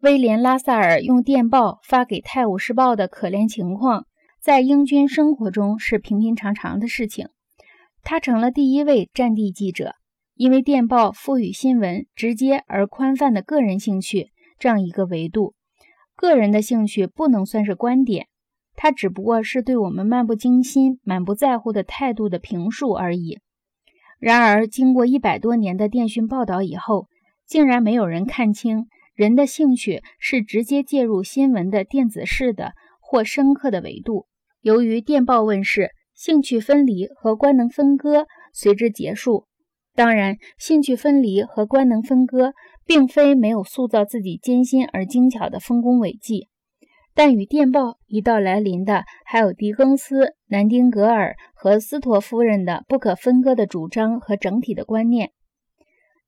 威廉·拉萨尔用电报发给《泰晤士报》的可怜情况，在英军生活中是平平常常的事情。他成了第一位战地记者，因为电报赋予新闻直接而宽泛的个人兴趣这样一个维度。个人的兴趣不能算是观点，它只不过是对我们漫不经心、满不在乎的态度的评述而已。然而，经过一百多年的电讯报道以后，竟然没有人看清人的兴趣是直接介入新闻的电子式的或深刻的维度。由于电报问世，兴趣分离和官能分割随之结束。当然，兴趣分离和官能分割。并非没有塑造自己艰辛而精巧的丰功伟绩，但与电报一道来临的，还有狄更斯、南丁格尔和斯托夫人的不可分割的主张和整体的观念。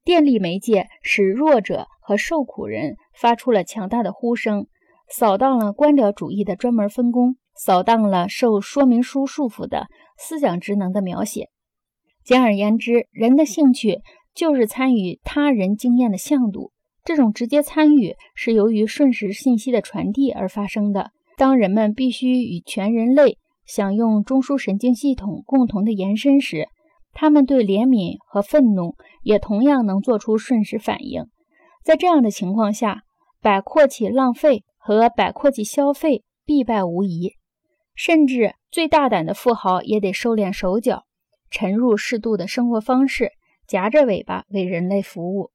电力媒介使弱者和受苦人发出了强大的呼声，扫荡了官僚主义的专门分工，扫荡了受说明书束缚的思想职能的描写。简而言之，人的兴趣。就是参与他人经验的向度，这种直接参与是由于瞬时信息的传递而发生的。当人们必须与全人类享用中枢神经系统共同的延伸时，他们对怜悯和愤怒也同样能做出瞬时反应。在这样的情况下，摆阔起浪费和摆阔起消费必败无疑，甚至最大胆的富豪也得收敛手脚，沉入适度的生活方式。夹着尾巴为人类服务。